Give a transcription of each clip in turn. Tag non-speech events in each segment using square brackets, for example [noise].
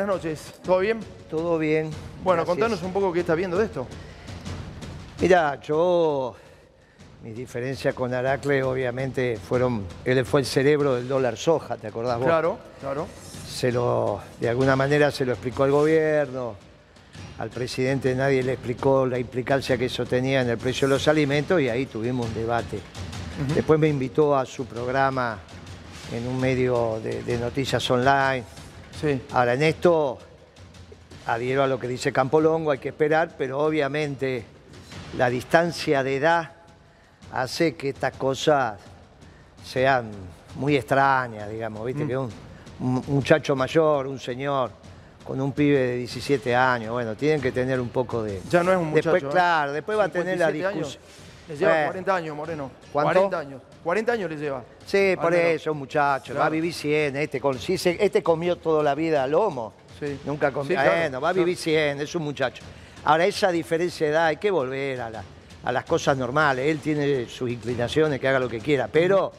Buenas noches, ¿todo bien? Todo bien. Bueno, gracias. contanos un poco qué estás viendo de esto. Mira, yo, mis diferencias con Aracle obviamente fueron, él fue el cerebro del dólar soja, ¿te acordás vos? Claro, claro. Se lo, de alguna manera se lo explicó al gobierno, al presidente nadie le explicó la implicancia que eso tenía en el precio de los alimentos y ahí tuvimos un debate. Después me invitó a su programa en un medio de, de noticias online. Sí. Ahora, en esto adhiero a lo que dice Campolongo, hay que esperar, pero obviamente la distancia de edad hace que estas cosas sean muy extrañas, digamos, ¿viste? Mm. Que un, un muchacho mayor, un señor, con un pibe de 17 años, bueno, tienen que tener un poco de... Ya no es un muchacho. Después, ¿eh? claro, después va a tener la 57 años. discusión. Le lleva Bueno. 40 años, Moreno. ¿Cuánto? 40 años. 40 años le lleva. Sí, por menos. eso, un muchacho, va a vivir 100, este, con, este comió toda la vida lomo, Sí. nunca comió, Sí, claro, va a vivir 100, es un muchacho. Ahora, esa diferencia de edad, hay que volver a, la- a las cosas normales, él tiene sus inclinaciones, que haga lo que quiera, pero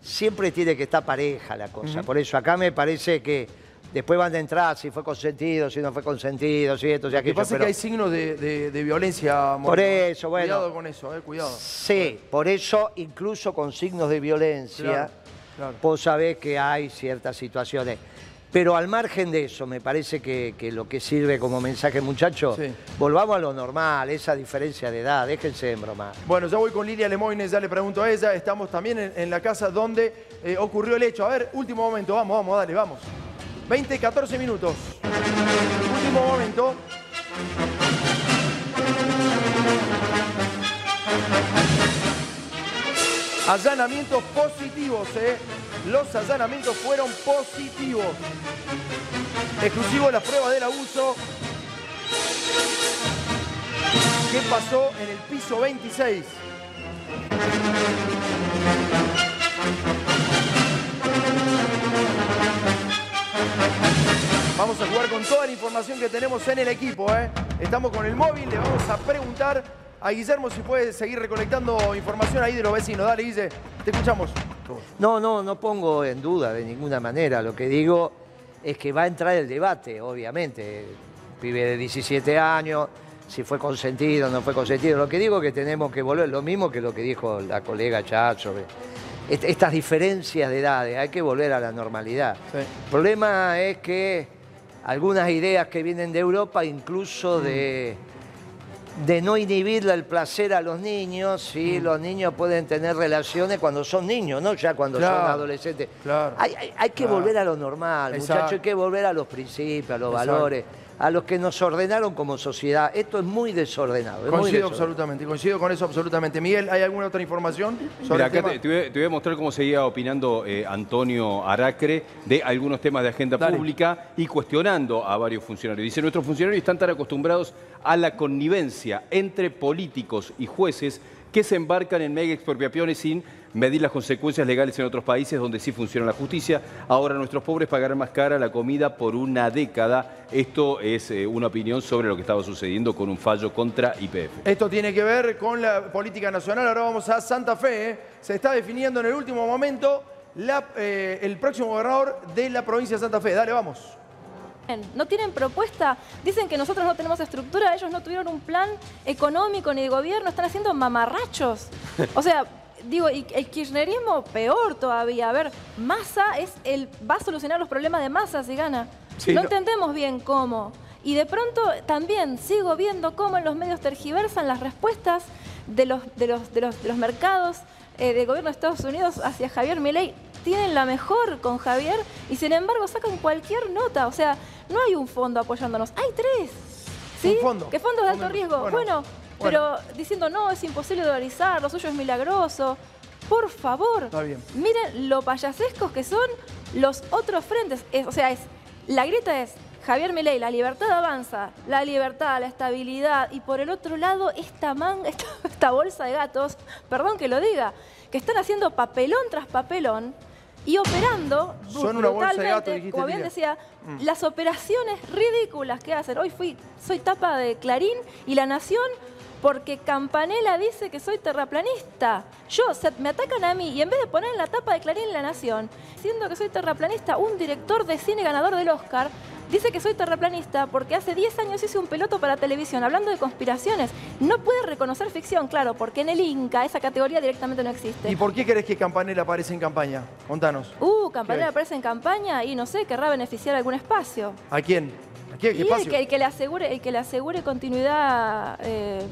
siempre tiene que estar pareja la cosa, por eso acá me parece que después van a entrar si fue consentido, si no fue consentido, si esto, si Lo que aquello, pasa es que hay signos de, de- de violencia. Por eso, bueno. Cuidado con eso, eh, cuidado. Sí, por eso, incluso con signos de violencia, Claro, claro. vos sabés que hay ciertas situaciones. Pero al margen de eso, me parece que, que lo que sirve como mensaje, muchachos, Sí. volvamos a lo normal, esa diferencia de edad, déjense en broma. Bueno, ya voy con Lilia Lemoines, ya le pregunto a ella. Estamos también en, en la casa donde eh, ocurrió el hecho. A ver, último momento, vamos, vamos, dale, vamos. 20, 14 minutos. Último momento. Allanamientos positivos, ¿eh? Los allanamientos fueron positivos. Exclusivo de las pruebas del abuso. ¿Qué pasó en el piso 26? Vamos a jugar con toda la información que tenemos en el equipo. ¿eh? Estamos con el móvil, le vamos a preguntar a Guillermo si puede seguir recolectando información ahí de los vecinos. Dale, Guille, te escuchamos. No, no, no pongo en duda de ninguna manera. Lo que digo es que va a entrar el debate, obviamente. Pibe de 17 años, si fue consentido o no fue consentido. Lo que digo es que tenemos que volver, lo mismo que lo que dijo la colega Chat sobre est- estas diferencias de edades, hay que volver a la normalidad. Sí. El problema es que algunas ideas que vienen de Europa, incluso de, de no inhibirle el placer a los niños, si Mm. los niños pueden tener relaciones cuando son niños, no ya cuando Claro, son adolescentes. claro. Hay, hay- hay que Claro. volver a lo normal, muchachos, hay que volver a los principios, a los Exacto. valores, a los que nos ordenaron como sociedad. Esto es muy desordenado. es muy Coincido desordenado. absolutamente, coincido con eso absolutamente. Miguel, ¿hay alguna otra información sobre Mira, el acá tema? te, te voy a, te voy a mostrar cómo seguía opinando eh, Antonio Aracre de algunos temas de agenda Dale. pública y cuestionando a varios funcionarios. Dice, nuestros funcionarios están tan acostumbrados a la connivencia entre políticos y jueces que se embarcan en mega expropiaciones sin medir las consecuencias legales en otros países donde sí funciona la justicia. Ahora nuestros pobres pagarán más cara la comida por una década. Esto es eh, una opinión sobre lo que estaba sucediendo con un fallo contra IPF. Esto tiene que ver con la política nacional. Ahora vamos a Santa Fe. ¿eh? Se está definiendo en el último momento la, eh, el próximo gobernador de la provincia de Santa Fe. Dale, vamos. No tienen propuesta, dicen que nosotros no tenemos estructura, ellos no tuvieron un plan económico ni de gobierno, están haciendo mamarrachos. [laughs] O sea, digo, y el kirchnerismo peor todavía. A ver, Massa es el, va a solucionar los problemas de Massa si gana. Sí, no no. entendemos bien cómo. Y de pronto también sigo viendo cómo en los medios tergiversan las respuestas de los, de los, de los, de los mercados eh, del gobierno de Estados Unidos hacia Javier Milei. Tienen la mejor con Javier y sin embargo sacan cualquier nota. O sea, no hay un fondo apoyándonos, hay tres. ¿Sí? Un fondo. ¿Qué fondos de alto riesgo? bueno, Bueno, pero diciendo no, es imposible dolarizar, lo suyo es milagroso. Por favor, Está bien. miren lo payasescos que son los otros frentes. Es- o sea, es la grieta es Javier Milei, la libertad avanza, la libertad, la estabilidad, y por el otro lado esta manga, [laughs] esta, esta bolsa de gatos, perdón que lo diga, que están haciendo papelón tras papelón y operando Son una bolsa de brutalmente, gatos, dijiste, como bien decía, las operaciones ridículas que hacen. Hoy fui, soy tapa de Clarín y La Nación porque Campanella dice que soy terraplanista. Yo, se- me atacan a mí y en vez de poner en la tapa de Clarín La Nación, diciendo que soy terraplanista, un director de cine ganador del Oscar Dice que soy terraplanista porque hace 10 años hice un peloto para televisión hablando de conspiraciones. No puede reconocer ficción, claro, porque en el Inca esa categoría directamente no existe. ¿Y por qué querés que Campanella aparezca en campaña? Contanos. Uh, ¿Qué Campanella aparece en campaña y no sé, querrá beneficiar algún espacio. ¿A quién? ¿A quién? ¿Qué Y el espacio? que, el que le asegure, el que le asegure continuidad, eh,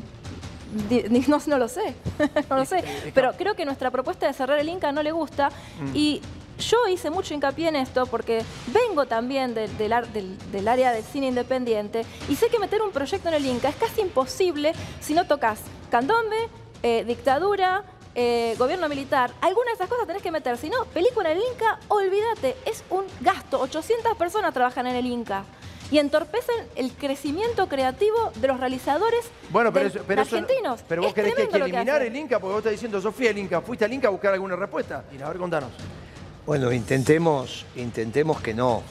no, no lo sé, [laughs] no lo sé. Pero creo que nuestra propuesta de cerrar el Inca no le gusta Mm. y yo hice mucho hincapié en esto porque vengo también de- del, ar- del- del área del cine independiente y sé que meter un proyecto en el Inca es casi imposible si no tocas candombe, eh, dictadura, eh, gobierno militar. Alguna de esas cosas tenés que meter. Si no, película en el Inca, olvídate, es un gasto. 800 personas trabajan en el Inca. Y entorpecen el crecimiento creativo de los realizadores Bueno, pero, eso, pero eso argentinos. pero vos Es querés que, lo eliminar el Inca porque vos estás diciendo, Sofía, el Inca. ¿Fuiste al Inca a buscar alguna respuesta? Y a ver, contanos. Bueno, intentemos, intentemos que no.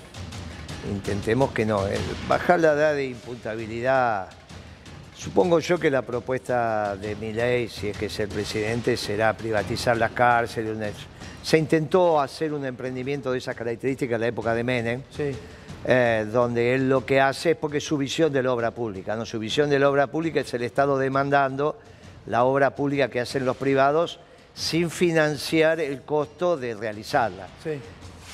Intentemos que no. Bajar la edad de imputabilidad. Supongo yo que la propuesta de mi ley, si es que es el presidente, será privatizar las cárceles. una- Se intentó hacer un emprendimiento de esas características en la época de Menem, Sí. eh, donde él lo que hace es porque es su visión de la obra pública. ¿no? Su visión de la obra pública es el Estado demandando la obra pública que hacen los privados sin financiar el costo de realizarla. Sí.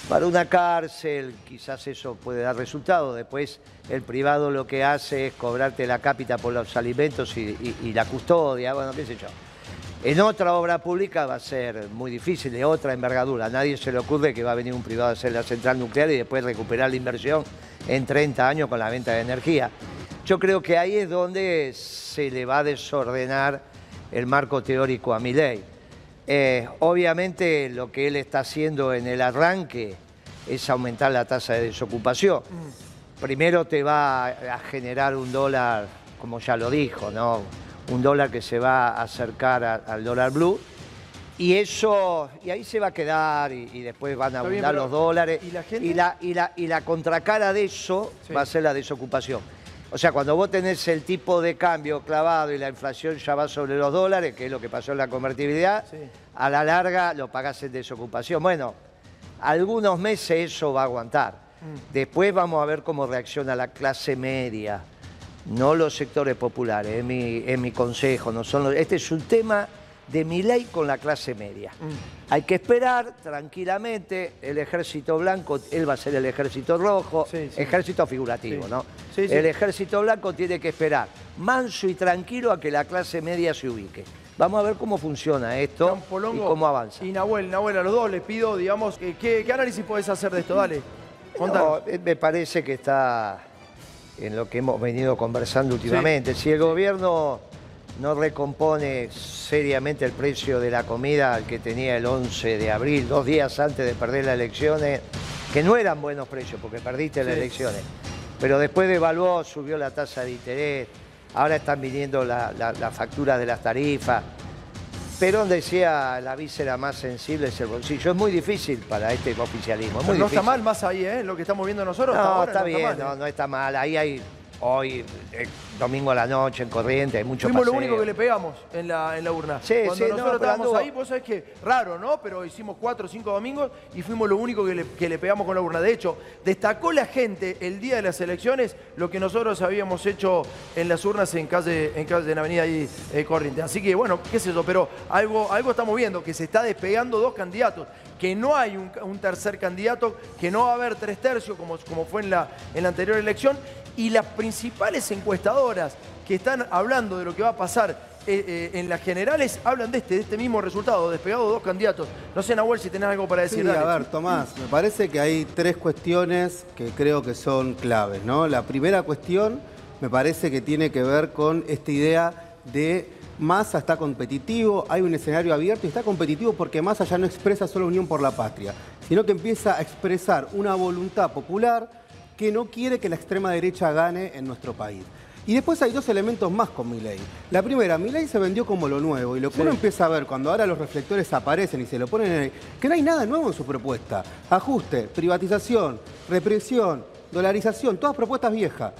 Para una cárcel quizás eso puede dar resultado. Después el privado lo que hace es cobrarte la cápita por los alimentos y, y- y la custodia, bueno, qué sé yo. En otra obra pública va a ser muy difícil, de otra envergadura. A nadie se le ocurre que va a venir un privado a hacer la central nuclear y después recuperar la inversión en 30 años con la venta de energía. Yo creo que ahí es donde se le va a desordenar el marco teórico a mi ley. Eh, obviamente lo que él está haciendo en el arranque es aumentar la tasa de desocupación. Primero te va a generar un dólar, como ya lo dijo, ¿no? un dólar que se va a acercar a- al dólar blue. Y eso, y ahí se va a quedar y, y después van a abundar los dólares. ¿y la gente? y la, y la- y la contracara de eso Sí. va a ser la desocupación. O sea, cuando vos tenés el tipo de cambio clavado y la inflación ya va sobre los dólares, que es lo que pasó en la convertibilidad, Sí. a la larga lo pagás en desocupación. Bueno, algunos meses eso va a aguantar. Mm. Después vamos a ver cómo reacciona la clase media, no los sectores populares, es mi, es mi consejo. No son los- este es un tema de mi ley con la clase media. Mm. Hay que esperar tranquilamente, el ejército blanco, él va a ser el ejército rojo, Sí, sí. ejército figurativo, Sí. ¿no? El ejército blanco tiene que esperar manso y tranquilo a que la clase media se ubique. Vamos a ver cómo funciona esto y cómo avanza. Y Nahuel, Nahuel, a los dos les pido, digamos, ¿qué, qué análisis podés hacer de esto? Dale. No, eh, me parece que está en lo que hemos venido conversando últimamente. Si el gobierno no recompone seriamente el precio de la comida al que tenía el 11 de abril, dos días antes de perder las elecciones, que no eran buenos precios porque perdiste las Sí. elecciones, pero después devaluó, subió la tasa de interés, ahora están viniendo la, la, la factura de las tarifas. Perón decía, la víscera más sensible es el bolsillo. Es muy difícil para este oficialismo. Es muy no está mal más ahí, ¿eh? Lo que estamos viendo nosotros. hasta No, ahora está no bien, mal, no, ¿eh? no está mal. Ahí hay, hoy, eh, domingo a la noche, en corriente, hay mucho Fuimos lo único que le pegamos en la, en la urna. Sí, Cuando sí, nosotros estábamos anduvo. ahí, vos sabés que raro, ¿no? Pero hicimos cuatro o cinco domingos y fuimos lo único que le, que le pegamos con la urna. De hecho, destacó la gente el día de las elecciones lo que nosotros habíamos hecho en las urnas en calle, en calle en Avenida ahí, eh, Corrientes. Así que, bueno, qué sé yo, pero algo, algo estamos viendo, que se está despegando dos candidatos, que no hay un, un tercer candidato, que no va a haber tres tercios como, como fue en la, en la anterior elección, y las principales encuestadoras que están hablando de lo que va a pasar eh, eh, en las generales hablan de este, de este mismo resultado, despegado dos candidatos. No sé, Nahuel, si tenés algo para decir. Sí, a ver, Tomás, me parece que hay tres cuestiones que creo que son claves, ¿no? La primera cuestión me parece que tiene que ver con esta idea de Massa está competitivo, hay un escenario abierto y está competitivo porque Massa ya no expresa solo unión por la patria, sino que empieza a expresar una voluntad popular que no quiere que la extrema derecha gane en nuestro país. Y después hay dos elementos más con Milei. La primera, Milei se vendió como lo nuevo y lo que uno empieza a ver cuando ahora los reflectores aparecen y se lo ponen en el, que no hay nada nuevo en su propuesta. Ajuste, privatización, represión, dolarización, todas propuestas viejas.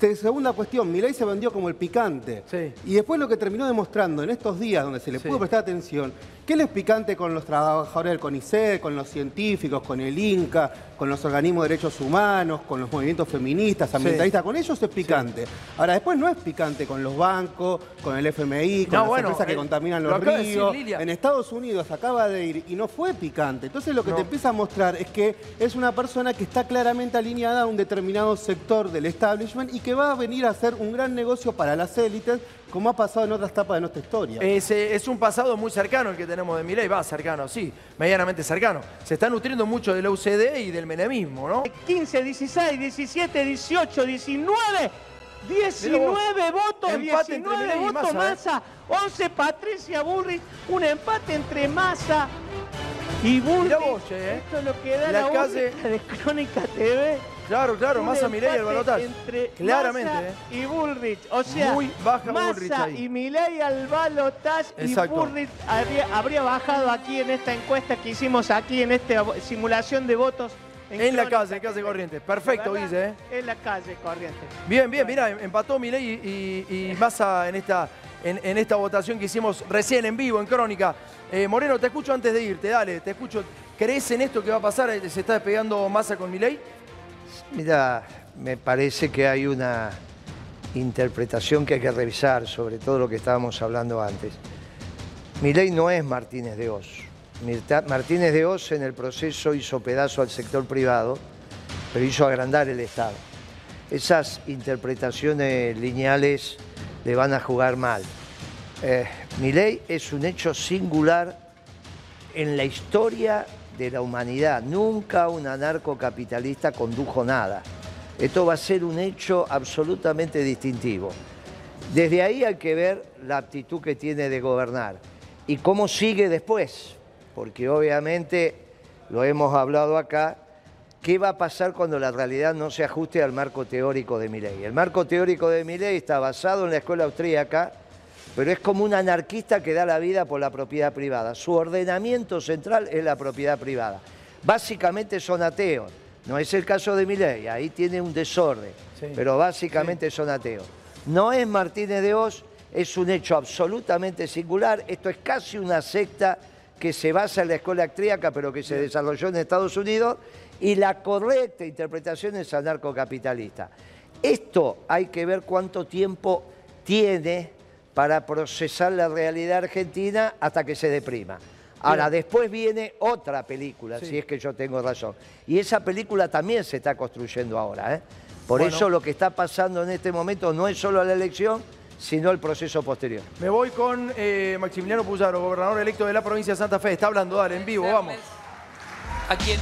Te- Segunda cuestión, Milei se vendió como el picante. Sí. Y después lo que terminó demostrando en estos días donde se le Sí. pudo prestar atención, ¿Qué les es picante con los trabajadores del CONICET, con los científicos, con el INCA, con los organismos de derechos humanos, con los movimientos feministas, ambientalistas? Con ellos es picante. Ahora, después no es picante con los bancos, con el FMI, con las empresas que contaminan los ríos. en Estados Unidos acaba de ir y no fue picante. Entonces lo que te empieza a mostrar es que es una persona que está claramente alineada a un determinado sector del establishment y que va a venir a hacer un gran negocio para las élites como ha pasado en otras etapas de nuestra historia. Es, eh, es un pasado muy cercano el que tenemos de Milei, va cercano, sí, medianamente cercano. Se está nutriendo mucho de la UCD y del menemismo, ¿no? 15, 16, 17, 18, 19, 19 votos, 19 votos Massa, 11 Patricia Burrich, un empate entre Massa y Burrich. ¿eh? Esto es lo que da la, la calle... de Crónica TV. Claro, claro, Massa, Milei el balotaje. Entre Claramente. Massa eh. y Bullrich. O sea, Muy baja Massa y Milei al balotaje y Bullrich habría, bajado aquí en esta encuesta que hicimos aquí en esta simulación de votos. En, la calle, en calle Corrientes. Perfecto, dice. ¿eh? En la calle Corrientes. Bien, bien, mira, empató Milei y, y, Massa en esta, en, esta votación que hicimos recién en vivo, en Crónica. Eh, Moreno, te escucho antes de irte, dale, te escucho. ¿Crees en esto que va a pasar? ¿Se está despegando Massa con Milei? Mira, me parece que hay una interpretación que hay que revisar sobre todo lo que estábamos hablando antes. Mi ley no es Martínez de Oz. Martínez de Oz en el proceso hizo pedazo al sector privado, pero hizo agrandar el Estado. Esas interpretaciones lineales le van a jugar mal. Eh, mi ley es un hecho singular en la historia de la humanidad. Nunca un anarcocapitalista condujo nada. Esto va a ser un hecho absolutamente distintivo. Desde ahí hay que ver la actitud que tiene de gobernar y cómo sigue después, porque obviamente, lo hemos hablado acá, ¿qué va a pasar cuando la realidad no se ajuste al marco teórico de Milei? El marco teórico de Milei está basado en la escuela austríaca, pero es como un anarquista que da la vida por la propiedad privada. Su ordenamiento central es la propiedad privada. Básicamente son ateos. No es el caso de Milei, ahí tiene un desorden, pero básicamente son ateos. No es Martínez de Oz, es un hecho absolutamente singular. Esto es casi una secta que se basa en la escuela austríaca, pero que se desarrolló en Estados Unidos, y la correcta interpretación es anarcocapitalista. Esto hay que ver cuánto tiempo tiene para procesar la realidad argentina hasta que se deprima. Ahora, después viene otra película, si es que yo tengo razón. Y esa película también se está construyendo ahora. ¿eh? Por eso lo que está pasando en este momento no es solo la elección, sino el proceso posterior. Me voy con eh, Maximiliano Puyaro, gobernador electo de la provincia de Santa Fe. Está hablando, dale, en vivo, vamos. ¿A quién